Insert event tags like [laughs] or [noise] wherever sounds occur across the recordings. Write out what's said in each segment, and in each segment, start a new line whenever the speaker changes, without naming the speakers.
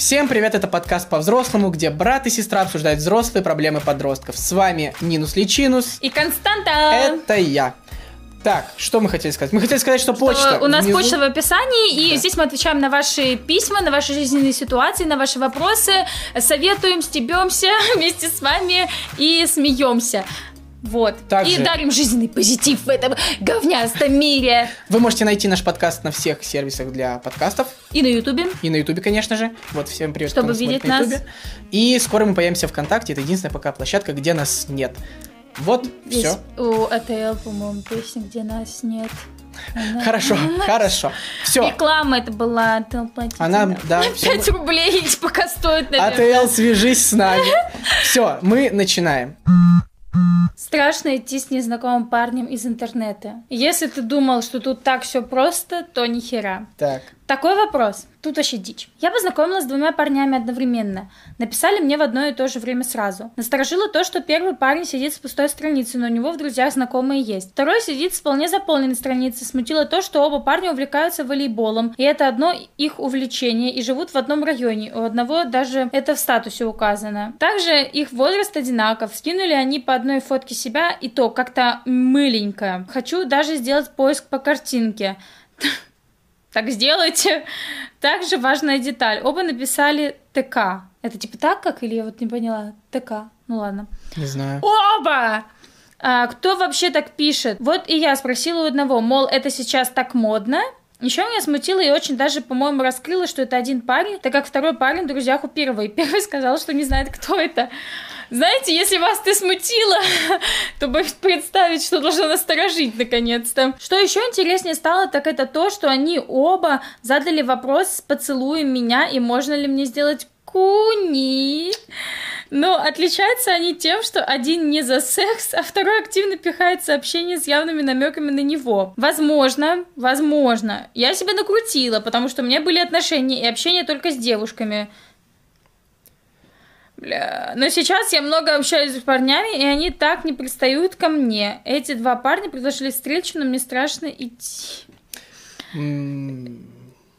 Всем привет, это подкаст по-взрослому, где брат и сестра обсуждают взрослые проблемы подростков. С вами Нинус Личинус.
И Константа.
Это я. Так, что мы хотели сказать? Мы хотели сказать, что, что почта.
У нас внизу... почта в описании, и да. здесь мы отвечаем на ваши письма, на ваши жизненные ситуации, на ваши вопросы, советуем, стебемся [laughs] вместе с вами и смеемся. Вот. Также... И дарим жизненный позитив в этом говнястом мире.
Вы можете найти наш подкаст на всех сервисах для подкастов.
И на Ютубе.
И на Ютубе, конечно же. Вот, всем привет,
Чтобы видеть
на
нас.
И скоро мы появимся ВКонтакте. Это единственная пока площадка, где нас нет. Вот, все.
У АТЛ, по-моему, песня, где нас нет.
Она... [laughs] Хорошо, [laughs] хорошо. Все.
Реклама это была.
Она, да. [laughs]
5 рублей пока стоит,
наверное. АТЛ, свяжись с нами. Все, мы начинаем.
Страшно идти с незнакомым парнем из интернета. Если ты думал, что тут так все просто, то ни хера.
Так.
Такой вопрос. Тут вообще дичь. Я познакомилась с двумя парнями одновременно. Написали мне в одно и то же время сразу. Насторожило то, что первый парень сидит с пустой страницей, но у него в друзьях знакомые есть. Второй сидит с вполне заполненной страницей. Смутило то, что оба парня увлекаются волейболом, и это одно их увлечение, и живут в одном районе. У одного даже это в статусе указано. Также их возраст одинаков. Скинули они по одной фотке себя, и то как-то мыленько. Хочу даже сделать поиск по картинке. [laughs] Так сделайте. [laughs] Также важная деталь. Оба написали ТК. Это типа так как? Или я вот не поняла? ТК. Ну ладно.
Не знаю.
Оба! А, кто вообще так пишет? Вот и я спросила у одного, мол, это сейчас так модно? Еще меня смутило и очень даже, по-моему, раскрыло, что это один парень, так как второй парень в друзьях у первого. И [laughs] первый сказал, что не знает, кто это. Знаете, если вас ты смутило, [laughs] то представить, что должно насторожить наконец-то. Что еще интереснее стало, так это то, что они оба задали вопрос, поцелуем меня и можно ли мне сделать куни. Но отличаются они тем, что один не за секс, а второй активно пихает сообщение с явными намеками на него. Возможно, возможно, я себя накрутила, потому что у меня были отношения и общение только с девушками. Бля. Но сейчас я много общаюсь с парнями, и они так не пристают ко мне. Эти два парня предложили встречу, но мне страшно идти. Mm.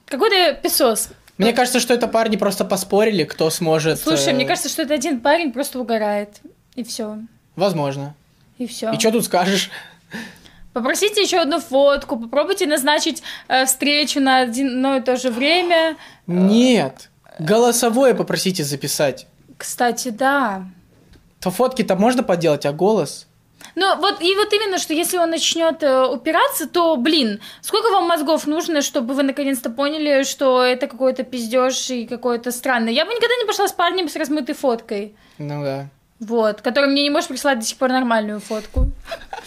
Какой-то песос.
Мне кажется, что это парни просто поспорили, кто сможет.
Слушай, э... мне кажется, что это один парень просто угорает. И все.
Возможно.
И все.
И что тут скажешь?
Попросите еще одну фотку, попробуйте назначить э, встречу на одно и то же время.
Нет. Голосовое попросите записать.
Кстати, да.
То фотки-то можно поделать, а голос?
Ну, вот и вот именно, что если он начнет э, упираться, то, блин, сколько вам мозгов нужно, чтобы вы наконец-то поняли, что это какой-то пиздеж и какой-то странный. Я бы никогда не пошла с парнем с размытой фоткой.
Ну да.
Вот, который мне не может прислать до сих пор нормальную фотку.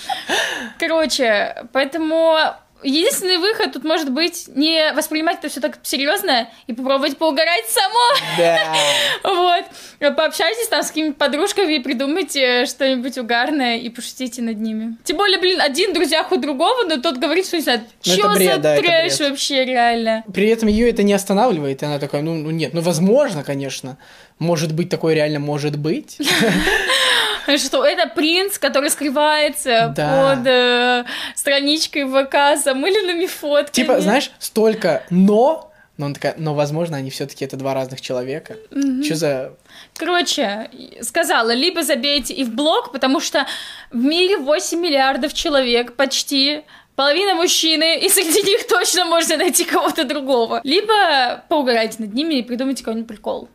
[laughs] Короче, поэтому единственный выход тут может быть не воспринимать это все так серьезно и попробовать поугарать само.
Да. [laughs]
Вот. Пообщайтесь там с какими-то подружками и придумайте что-нибудь угарное и пошутите над ними. Тем более, блин, один в друзьях у другого, но тот говорит, что не знаю, ну, что за да, трэш вообще реально.
При этом ее это не останавливает, и она такая, ну, ну нет, ну возможно, конечно. Может быть, такое реально может быть. [laughs] [laughs]
что это принц, который скрывается да. под э, страничкой ВК с замыленными фотками.
Типа, знаешь, столько «но», но он такая, но, возможно, они все-таки это два разных человека. Mm-hmm. Что за...
Короче, сказала, либо забейте и в блог, потому что в мире 8 миллиардов человек почти, половина мужчины, и среди них точно можно найти кого-то другого. Либо поугарайте над ними и придумайте какой-нибудь прикол.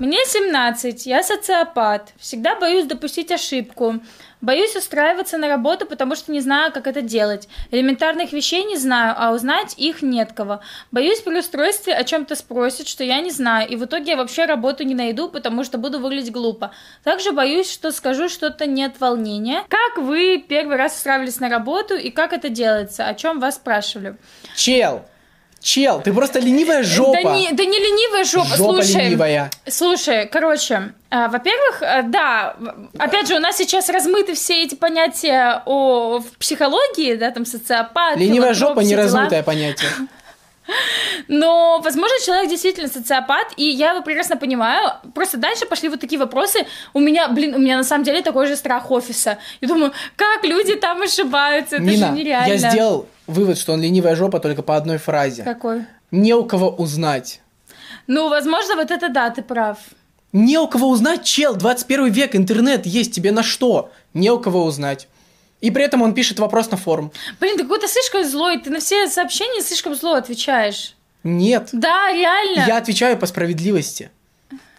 Мне 17, я социопат, всегда боюсь допустить ошибку. Боюсь устраиваться на работу, потому что не знаю, как это делать. Элементарных вещей не знаю, а узнать их нет кого. Боюсь при устройстве о чем-то спросят, что я не знаю, и в итоге я вообще работу не найду, потому что буду выглядеть глупо. Также боюсь, что скажу что-то нет волнения. Как вы первый раз устраивались на работу и как это делается? О чем вас спрашивали?
Чел, Чел, ты просто ленивая жопа.
Да не, да не ленивая жопа,
жопа
слушай.
ленивая.
Слушай, короче, э, во-первых, э, да, опять же, у нас сейчас размыты все эти понятия о в психологии, да, там социопат.
Ленивая жопа не размытое понятие.
Но, возможно, человек действительно социопат, и я его прекрасно понимаю. Просто дальше пошли вот такие вопросы. У меня, блин, у меня на самом деле такой же страх офиса. Я думаю, как люди там ошибаются, это Нина, же нереально.
я сделал вывод, что он ленивая жопа только по одной фразе.
Какой?
Не у кого узнать.
Ну, возможно, вот это да, ты прав.
Не у кого узнать, чел, 21 век, интернет есть, тебе на что? Не у кого узнать. И при этом он пишет вопрос на форум.
Блин, ты какой-то слишком злой, ты на все сообщения слишком зло отвечаешь.
Нет.
Да, реально.
Я отвечаю по справедливости.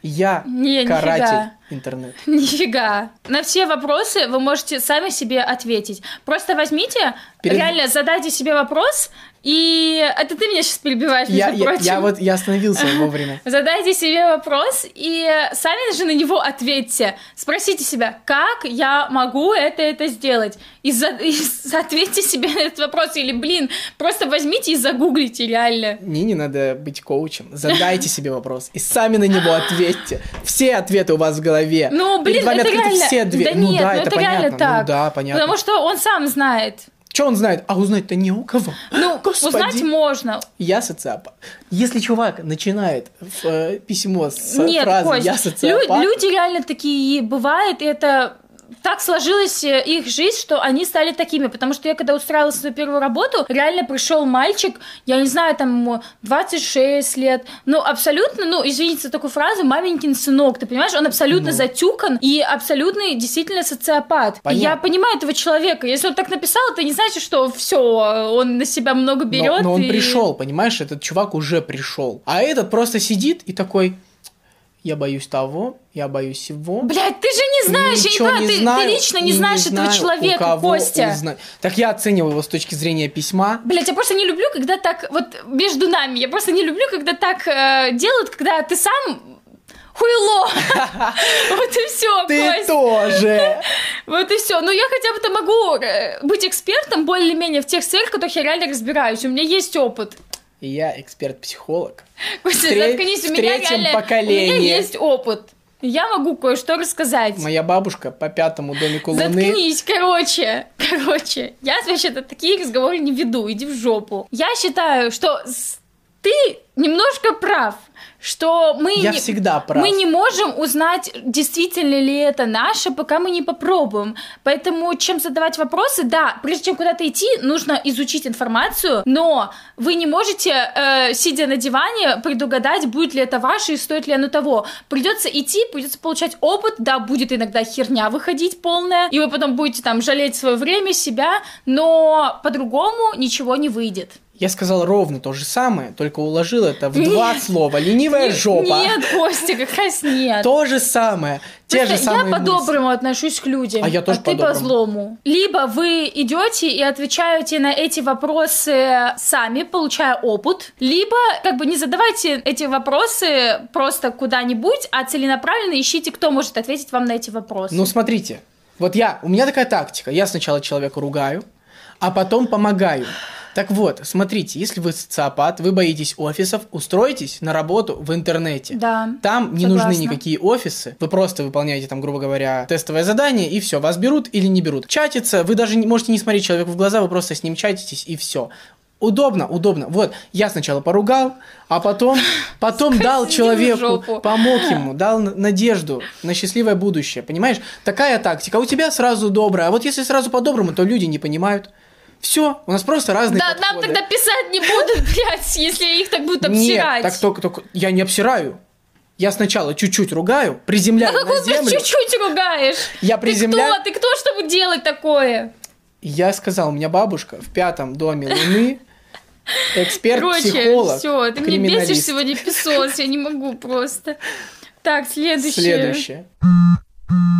Я
Не,
каратель
нифига.
интернета. [laughs]
Нифига. На все вопросы вы можете сами себе ответить. Просто возьмите,
Перед-
реально задайте себе вопрос, и это ты меня сейчас перебиваешь,
Я, я,
прочим.
я вот я остановился [laughs] вовремя.
Задайте себе вопрос и сами же на него ответьте. Спросите себя, как я могу это это сделать? И, за- и ответьте себе на этот вопрос. Или, блин, просто возьмите и загуглите реально.
Не, не надо быть коучем. Задайте [laughs] себе вопрос и сами на него ответьте. Все ответы у вас в голове.
Ну, блин,
Перед вами
это реально...
все двери.
Да
ну
нет,
да,
ну
это,
это реально
понятно.
так.
Ну да, понятно.
Потому что он сам знает.
Что он знает? А узнать-то не у кого.
Ну, [laughs]
Господи.
узнать можно.
Я социопат. Если чувак начинает в, э, письмо с
Нет,
фразы
Кость,
«я
лю-
социопат»,
люди реально такие бывают, и это так сложилась э, их жизнь, что они стали такими, потому что я когда устраивалась на свою первую работу, реально пришел мальчик, я не знаю, там ему 26 лет, ну абсолютно, ну извините за такую фразу, маменькин сынок, ты понимаешь, он абсолютно
Ну.
затюкан и абсолютный действительно социопат. И я понимаю этого человека, если он так написал, это не значит, что все, он на себя много
но,
берет.
но он
и-
пришел, понимаешь, этот чувак уже пришел. А этот просто сидит и такой, я боюсь того, я боюсь всего.
Блядь, ты же не знаешь, я не
Ничего
понимаю, ты, ты
знаю
лично не знаешь
знаю,
этого
у
человека,
кого
Костя.
узнать. Так я оцениваю его с точки зрения письма.
Блять, я просто не люблю, когда так, вот между нами, я просто не люблю, когда так э, делают, когда ты сам хуйло. [laughs] Вот и все,
Ты тоже. [laughs]
Вот и все. Ну, я хотя бы-то могу э, быть экспертом более-менее в тех сферах, в которых я реально разбираюсь. У меня есть опыт.
И я эксперт-психолог. [laughs]
Костя,
В тре-
заткнись,
в
у меня реально... У
поколении.
меня есть опыт. Я могу кое-что рассказать.
Моя бабушка по пятому домику Луны.
Заткнись, короче, [laughs] короче, я вообще-то такие разговоры не веду, иди в жопу. Я считаю, что с- ты немножко прав, что мы
Я
не,
всегда прав.
мы не можем узнать, действительно ли это наше, пока мы не попробуем. Поэтому, чем задавать вопросы, да, прежде чем куда-то идти, нужно изучить информацию, но вы не можете, э, сидя на диване, предугадать, будет ли это ваше и стоит ли оно того. Придется идти, придется получать опыт, да, будет иногда херня выходить полная, и вы потом будете там жалеть свое время, себя, но по-другому ничего не выйдет.
Я сказал ровно то же самое, только уложил это в два слова. Ленивая жопа.
Нет, Костя, как раз нет.
То же самое. Те
Просто
же самые
я по-доброму отношусь к людям,
А я тоже
ты
по-доброму.
по-злому. Либо вы идете и отвечаете на эти вопросы сами, получая опыт, либо как бы не задавайте эти вопросы просто куда-нибудь, а целенаправленно ищите, кто может ответить вам на эти вопросы.
Ну, смотрите. Вот я, у меня такая тактика. Я сначала человека ругаю, а потом помогаю. Так вот, смотрите, если вы социопат, вы боитесь офисов, устроитесь на работу в интернете.
Да.
Там не
согласна.
нужны никакие офисы. Вы просто выполняете там, грубо говоря, тестовое задание, и все, вас берут или не берут. Чатиться, вы даже не можете не смотреть человеку в глаза, вы просто с ним чатитесь, и все. Удобно, удобно. Вот, я сначала поругал, а потом, [laughs] потом дал человеку, помог ему, дал надежду на счастливое будущее. Понимаешь? Такая тактика. У тебя сразу добрая. А вот если сразу по-доброму, то люди не понимают. Все, у нас просто разные
Да, нам
подходы.
тогда писать не будут, [laughs] блядь, если их так будут
Нет,
обсирать.
так только, только я не обсираю. Я сначала чуть-чуть ругаю, приземляю
Ну
на
какой ты
землю.
чуть-чуть ругаешь?
Я
Ты
приземляю.
кто? Ты кто, чтобы делать такое?
Я сказал, у меня бабушка в пятом доме Луны, [laughs]
Короче,
эксперт-психолог,
все, ты меня бесишь сегодня, писос, я не могу просто. Так, следующее.
Следующее.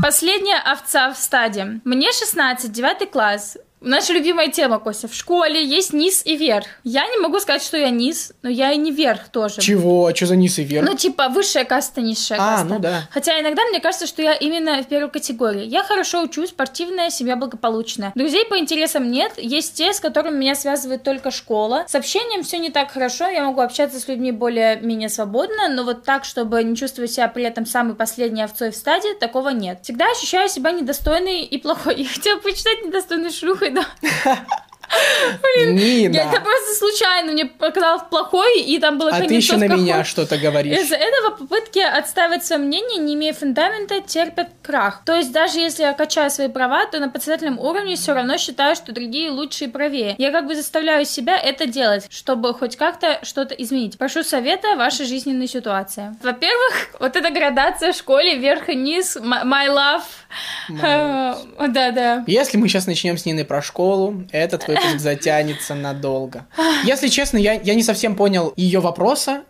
Последняя овца в стаде. Мне 16, 9 класс. Наша любимая тема, Костя. В школе есть низ и верх. Я не могу сказать, что я низ, но я и не верх тоже.
Чего? А что за низ и вверх?
Ну, типа, высшая каста, низшая
А,
каста.
ну да.
Хотя иногда мне кажется, что я именно в первой категории. Я хорошо учусь, спортивная, семья благополучная. Друзей по интересам нет, есть те, с которыми меня связывает только школа. С общением все не так хорошо, я могу общаться с людьми более-менее свободно, но вот так, чтобы не чувствовать себя при этом самой последней овцой в стадии, такого нет. Всегда ощущаю себя недостойной и плохой. [laughs] Я хотела почитать недостойной шлюхой, но...
Нина.
Я это просто случайно мне показалось плохой, и там было
А ты еще на меня что-то говоришь.
Из-за этого попытки отставить свое мнение, не имея фундамента, терпят крах. То есть даже если я качаю свои права, то на подсознательном уровне все равно считаю, что другие лучше и правее. Я как бы заставляю себя это делать, чтобы хоть как-то что-то изменить. Прошу совета вашей жизненной ситуации. Во-первых, вот эта градация в школе вверх и низ, my love. Да-да. [laughs]
Если мы сейчас начнем с Ниной про школу, этот выпуск затянется надолго. Если честно, я, я не совсем понял ее вопроса,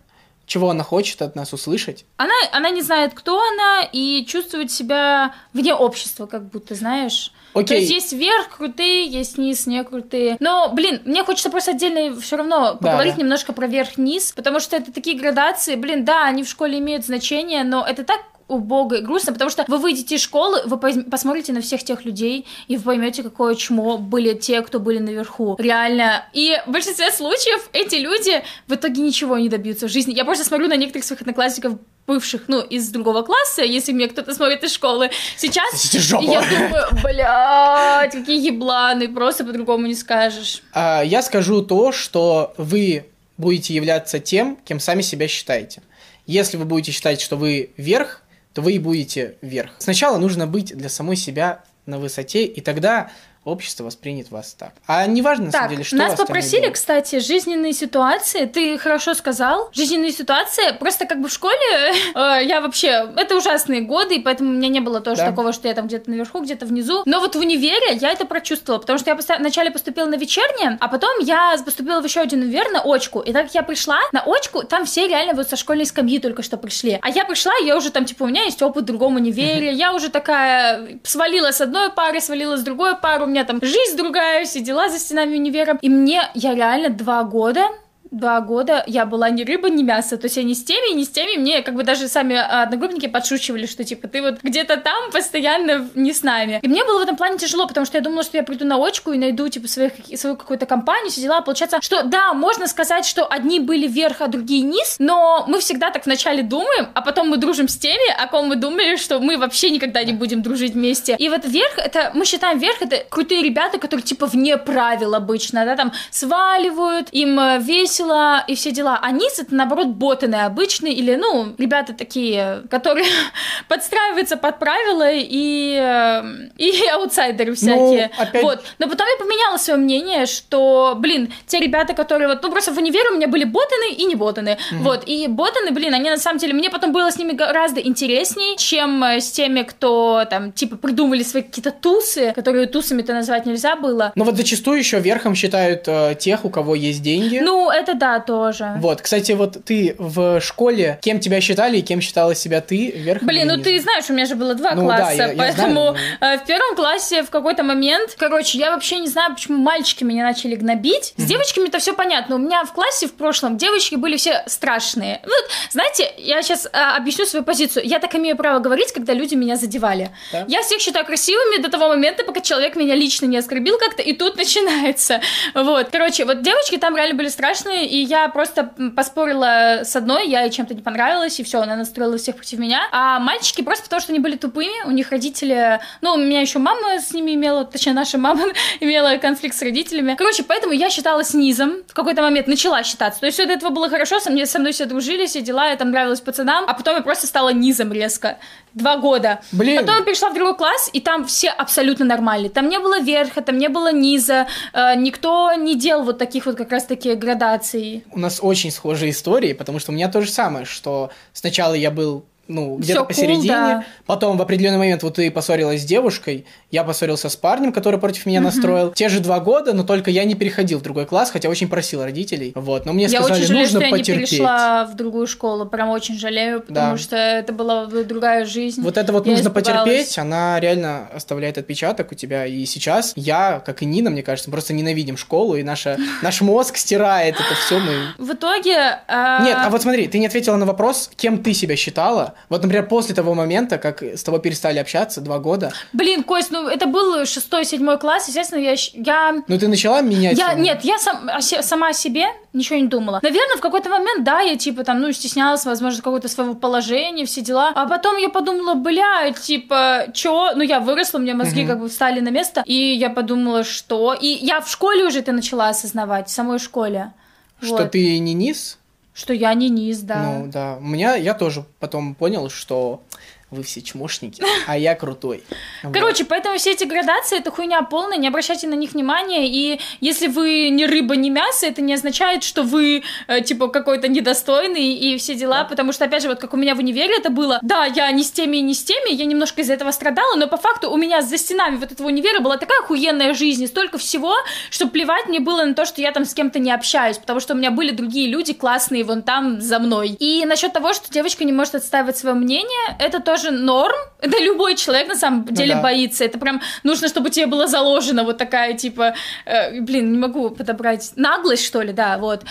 чего она хочет от нас услышать.
Она, она не знает, кто она, и чувствует себя вне общества, как будто, знаешь. То
Окей.
есть есть вверх крутые, есть низ не крутые. Но, блин, мне хочется просто отдельно все равно поговорить
да.
немножко про верх-низ, потому что это такие градации, блин, да, они в школе имеют значение, но это так убого и грустно, потому что вы выйдете из школы, вы посмотрите на всех тех людей, и вы поймете, какое чмо были те, кто были наверху. Реально. И в большинстве случаев эти люди в итоге ничего не добьются в жизни. Я просто смотрю на некоторых своих одноклассников, бывших, ну, из другого класса, если мне кто-то смотрит из школы сейчас, я думаю, блядь, какие ебланы, просто по-другому не скажешь.
А, я скажу то, что вы будете являться тем, кем сами себя считаете. Если вы будете считать, что вы вверх, вы и будете вверх. Сначала нужно быть для самой себя на высоте, и тогда общество воспринят вас так. А не важно, на
Так,
самом деле, что
нас попросили, кстати, жизненные ситуации. Ты хорошо сказал. Жизненные ситуации. Просто как бы в школе [laughs] э, я вообще... Это ужасные годы, и поэтому у меня не было тоже
Да.
такого, что я там где-то наверху, где-то внизу. Но вот в универе я это прочувствовала, потому что я поста- вначале поступила на вечернее, а потом я поступила в еще один универ на очку. И так как я пришла на очку, там все реально вот со школьной скамьи только что пришли. А я пришла, я уже там, типа, у меня есть опыт в другом универе, я уже такая свалила с одной пары, свалила с другой пары, у меня там жизнь другая, все дела за стенами универа. И мне, я реально два года Два года я была ни рыба, ни мясо. То есть я ни с теми, ни с теми. Мне как бы даже сами а, одногруппники подшучивали, что типа ты вот где-то там постоянно не с нами. И мне было в этом плане тяжело, потому что я думала, что я приду на очку и найду типа своих, свою какую-то компанию, все дела. Получается, что да, можно сказать, что одни были вверх, а другие низ, но мы всегда так вначале думаем, а потом мы дружим с теми, о ком мы думали, что мы вообще никогда не будем дружить вместе. И вот вверх, это мы считаем вверх, это крутые ребята, которые типа вне правил обычно, да, там сваливают, им э, весело и все дела. А низ это наоборот ботаны обычные или, ну, ребята такие, которые [laughs] подстраиваются под правила и, э, и [laughs] аутсайдеры всякие.
опять-
Вот. Но потом я поменяла свое мнение, что, блин, те ребята, которые вот, ну, просто в универе у меня были ботаны и не ботаны. Вот. И ботаны, блин, они на самом деле, мне потом было с ними гораздо интересней, чем э, с теми, кто там, типа, придумали свои какие-то тусы, которые тусами-то назвать нельзя было.
Но вот зачастую еще верхом считают э, тех, у кого есть деньги.
Ну, это да, тоже.
Вот, кстати, вот ты в школе, кем тебя считали и кем считала себя ты, вверх
Блин, ну ты знаешь, у меня же было два
Ну да,
класса,
я- я
поэтому
знаю,
э, в первом классе в какой-то момент, короче, я вообще не знаю, почему мальчики меня начали гнобить. С девочками-то все понятно. У меня в классе в прошлом девочки были все страшные. Вот, знаете, я сейчас объясню свою позицию. Я так имею право говорить, когда люди меня задевали.
Да.
Я всех считаю красивыми до того момента, пока человек меня лично не оскорбил как-то, и тут начинается. Вот, короче, вот девочки там реально были страшные, и я просто поспорила с одной, я ей чем-то не понравилась, и все, она настроила всех против меня. А мальчики просто потому, что они были тупыми, у них родители... Ну, у меня еще мама с ними имела, точнее, наша мама [laughs] имела конфликт с родителями. Короче, поэтому я считалась низом. В какой-то момент начала считаться. То есть все до этого было хорошо, со мной, со мной все дружили, все дела, я там нравилась пацанам, а потом я просто стала низом резко. Два года.
Блин.
Потом я перешла в другой класс, и там все абсолютно нормальные. Там не было верха, там не было низа, э, никто не делал вот таких вот как раз-таки градаций.
У нас очень схожие истории, потому что у меня то же самое, что сначала я был ну, где-то
Всё cool,
посередине,
да.
потом в определенный момент вот ты поссорилась с девушкой, я поссорился с парнем, который против меня настроил. Те же два года, но только я не переходил в другой класс, хотя очень просил родителей. Вот, но мне
я
сказали,
очень жалею,
нужно
что я не перешла в другую школу. Прям очень жалею, потому
Да.
что это была другая жизнь.
Вот это вот
Я
нужно
испугалась.
потерпеть, она реально оставляет отпечаток у тебя. И сейчас я, как и Нина, мне кажется, просто ненавидим школу, и наша, [laughs] наш мозг стирает это все. Мы...
В итоге... э,
Нет, а вот смотри, ты не ответила на вопрос, кем ты себя считала, Вот, например, после того момента, как с тобой перестали общаться, два года.
Блин, Кость, ну это был шестой, седьмой класс, естественно, я... я...
Ну, ты начала менять...
Я,
его?
нет, я сам, сама о себе ничего не думала. Наверное, в какой-то момент, да, я типа там, ну, стеснялась, возможно, какого-то своего положения, все дела. А потом я подумала, бля, типа, чё? Ну, я выросла, у меня мозги
Мгм.
как бы встали на место. И я подумала, что... И я в школе уже это начала осознавать, в самой школе.
Что
Вот.
ты не низ?
Что я не низ, да.
Ну, да. У меня... Я тоже потом понял, что вы все чмошники, а я крутой. Вот.
Короче, поэтому все эти градации это хуйня полная, не обращайте на них внимания. И если вы не рыба, не мясо, это не означает, что вы э, типа какой-то недостойный и все дела. Потому что, опять же, вот как у меня в универе это было, да, я не с теми и не с теми, я немножко из-за этого страдала, но по факту у меня за стенами вот этого универа была такая охуенная жизнь, и столько всего, что плевать мне было на то, что я там с кем-то не общаюсь, потому что у меня были другие люди классные вон там за мной. И насчет того, что девочка не может отстаивать свое мнение, это тоже норм. Это любой человек на самом деле
да.
боится. Это прям нужно, чтобы тебе было заложено вот такая типа, э, блин, не могу подобрать наглость что ли, да, вот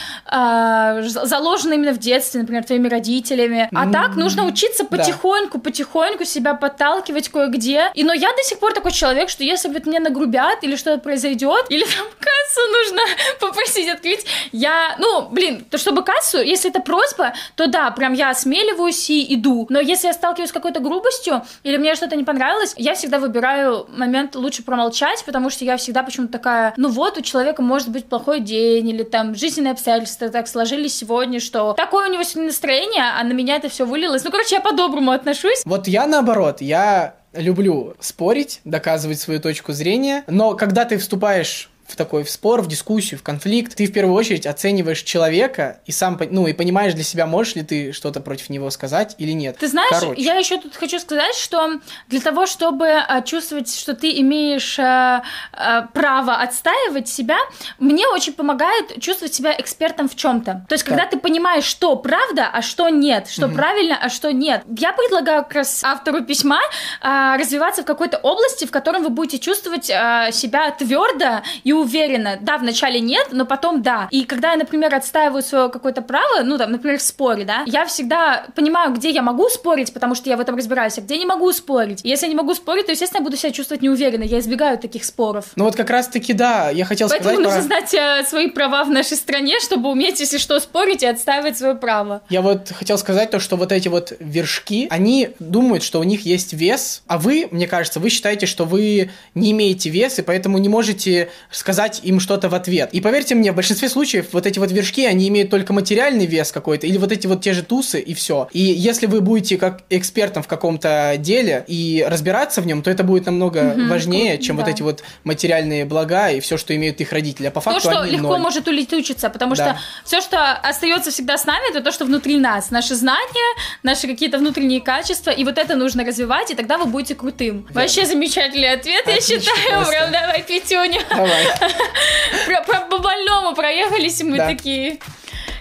з- заложено именно в детстве, например, твоими родителями. А
М,
так нужно учиться
да.
потихоньку, потихоньку себя подталкивать кое-где. И но я до сих пор такой человек, что если вот мне нагрубят или что-то произойдет, или там [laughs] кассу нужно [laughs] попросить открыть, я, ну, блин, то чтобы кассу, если это просьба, то да, прям я осмеливаюсь и иду. Но если я сталкиваюсь с какой-то грубостью или мне что-то не понравилось, я всегда выбираю момент лучше промолчать, потому что я всегда почему-то такая, ну вот, у человека может быть плохой день, или там жизненные обстоятельства так сложились сегодня, что такое у него сегодня настроение, а на меня это все вылилось. Ну, короче, я по-доброму отношусь.
Вот я наоборот, я люблю спорить, доказывать свою точку зрения, но когда ты вступаешь в такой в спор, в дискуссию, в конфликт, ты в первую очередь оцениваешь человека и сам, ну, и понимаешь для себя, можешь ли ты что-то против него сказать или нет.
Ты знаешь,
Короче.
я еще тут хочу сказать, что для того, чтобы а, чувствовать, что ты имеешь а, а, право отстаивать себя, мне очень помогает чувствовать себя экспертом в чем-то. То есть, когда ты понимаешь, что правда, а что нет, что правильно, а что нет. Я предлагаю как раз автору письма а, развиваться в какой-то области, в котором вы будете чувствовать а, себя твердо и уверенно. Да, вначале нет, но потом да. И когда я, например, отстаиваю свое какое-то право, ну, там, например, в споре, да, я всегда понимаю, где я могу спорить, потому что я в этом разбираюсь, а где не могу спорить. И если я не могу спорить, то, естественно, я буду себя чувствовать неуверенно. Я избегаю таких споров.
Ну вот как раз-таки, да, я хотел
Поэтому
сказать
нужно
про...
знать э, свои права в нашей стране, чтобы уметь, если что, спорить и отстаивать свое право.
Я вот хотел сказать то, что вот эти вот вершки, они думают, что у них есть вес, а вы, мне кажется, вы считаете, что вы не имеете вес, и поэтому не можете сказать им что-то в ответ. И поверьте мне, в большинстве случаев вот эти вот вершки, они имеют только материальный вес какой-то, или вот эти вот те же тусы, и все. И если вы будете как экспертом в каком-то деле и разбираться в нем, то это будет намного
Мгм,
важнее, чем вот
да.
эти вот материальные блага и все, что имеют их родители. А по
То,
факту
что
они
легко
ноль.
может улетучиться, потому
Да.
что все, что остается всегда с нами, это то, что внутри нас. Наши знания, наши какие-то внутренние качества, и вот это нужно развивать, и тогда вы будете крутым.
Да.
Вообще замечательный ответ,
Отлично
я считаю.
просто.
Прям давай пятюню.
Давай.
По больному проехались, и мы такие.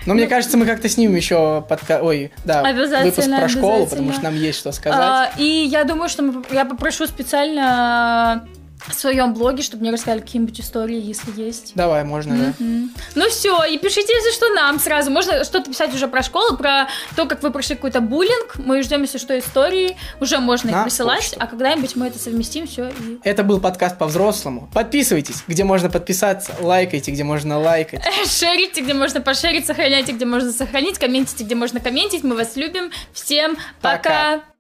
Но мне кажется, мы как-то снимем еще подка... Ой, да, выпуск про школу, потому что нам есть что сказать.
А, и я думаю, что мы- я попрошу специально в своем блоге, чтобы мне рассказали какие-нибудь истории, если есть.
Давай, можно, да.
Мгм. Ну все, и пишите, если что, нам сразу. Можно что-то писать уже про школу, про то, как вы прошли какой-то буллинг. Мы ждем, если что, истории. Уже можно их
На
присылать,
почту.
а когда-нибудь мы это совместим, все. И...
Это был подкаст по-взрослому. Подписывайтесь, где можно подписаться, лайкайте, где можно лайкать.
Шерите, где можно пошерить, сохраняйте, где можно сохранить, комментите, где можно комментить. Мы вас любим. Всем
Пока.
пока.